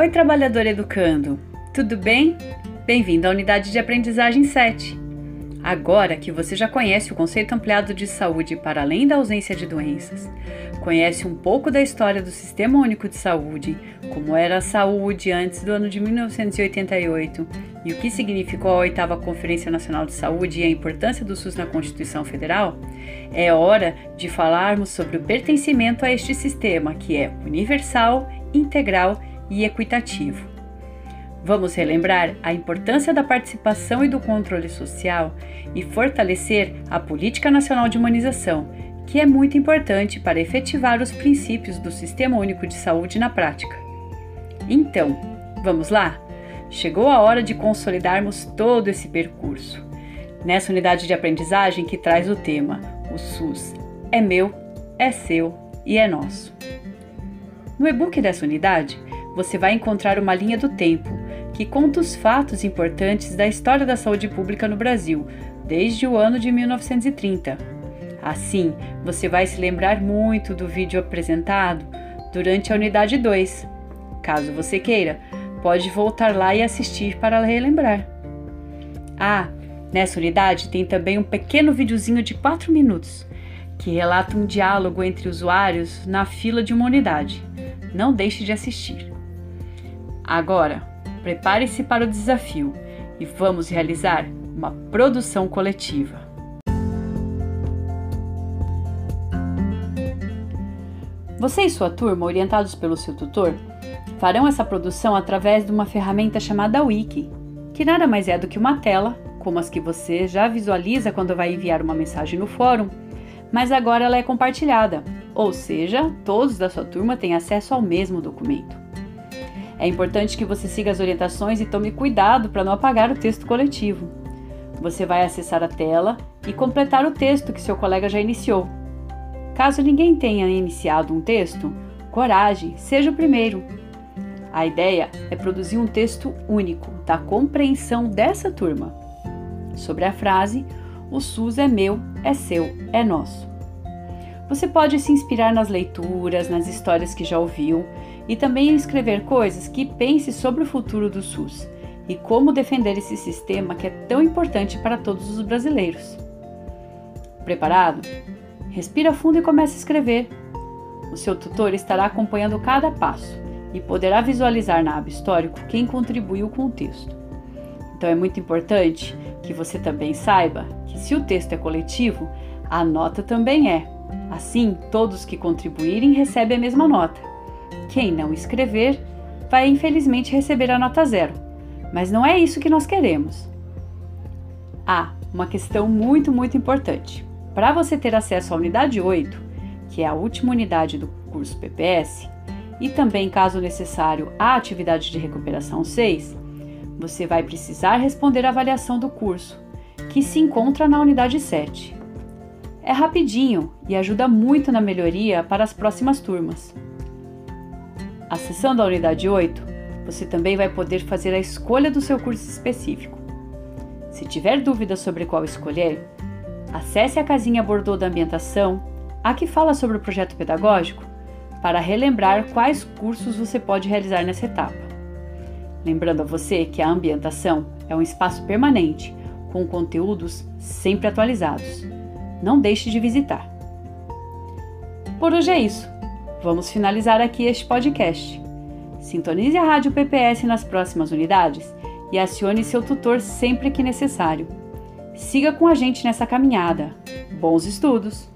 Oi, trabalhador educando! Tudo bem? Bem-vindo à unidade de aprendizagem 7. Agora que você já conhece o conceito ampliado de saúde para além da ausência de doenças, conhece um pouco da história do Sistema Único de Saúde, como era a saúde antes do ano de 1988 e o que significou a oitava Conferência Nacional de Saúde e a importância do SUS na Constituição Federal, é hora de falarmos sobre o pertencimento a este sistema que é universal, integral e equitativo. Vamos relembrar a importância da participação e do controle social e fortalecer a Política Nacional de Humanização, que é muito importante para efetivar os princípios do Sistema Único de Saúde na prática. Então, vamos lá? Chegou a hora de consolidarmos todo esse percurso. Nessa unidade de aprendizagem que traz o tema O SUS é meu, é seu e é nosso. No e-book dessa unidade, você vai encontrar uma linha do tempo que conta os fatos importantes da história da saúde pública no Brasil, desde o ano de 1930. Assim, você vai se lembrar muito do vídeo apresentado durante a unidade 2. Caso você queira, pode voltar lá e assistir para relembrar. Ah, nessa unidade tem também um pequeno videozinho de 4 minutos que relata um diálogo entre usuários na fila de uma unidade. Não deixe de assistir. Agora, prepare-se para o desafio e vamos realizar uma produção coletiva. Você e sua turma, orientados pelo seu tutor, farão essa produção através de uma ferramenta chamada Wiki, que nada mais é do que uma tela, como as que você já visualiza quando vai enviar uma mensagem no fórum, mas agora ela é compartilhada, ou seja, todos da sua turma têm acesso ao mesmo documento. É importante que você siga as orientações e tome cuidado para não apagar o texto coletivo. Você vai acessar a tela e completar o texto que seu colega já iniciou. Caso ninguém tenha iniciado um texto, coragem, seja o primeiro. A ideia é produzir um texto único, da compreensão dessa turma. Sobre a frase: O SUS é meu, é seu, é nosso. Você pode se inspirar nas leituras, nas histórias que já ouviu e também escrever coisas que pense sobre o futuro do SUS e como defender esse sistema que é tão importante para todos os brasileiros. Preparado? Respira fundo e comece a escrever. O seu tutor estará acompanhando cada passo e poderá visualizar na aba histórico quem contribuiu com o texto. Então é muito importante que você também saiba que se o texto é coletivo, a nota também é. Assim, todos que contribuírem recebem a mesma nota. Quem não escrever vai infelizmente receber a nota zero, mas não é isso que nós queremos. Ah, uma questão muito, muito importante. Para você ter acesso à unidade 8, que é a última unidade do curso PPS, e também, caso necessário, à atividade de recuperação 6, você vai precisar responder a avaliação do curso, que se encontra na unidade 7. É rapidinho e ajuda muito na melhoria para as próximas turmas. Acessando a unidade 8, você também vai poder fazer a escolha do seu curso específico. Se tiver dúvidas sobre qual escolher, acesse a casinha Bordeaux da Ambientação, a que fala sobre o projeto pedagógico, para relembrar quais cursos você pode realizar nessa etapa. Lembrando a você que a ambientação é um espaço permanente, com conteúdos sempre atualizados. Não deixe de visitar. Por hoje é isso. Vamos finalizar aqui este podcast. Sintonize a Rádio PPS nas próximas unidades e acione seu tutor sempre que necessário. Siga com a gente nessa caminhada. Bons estudos!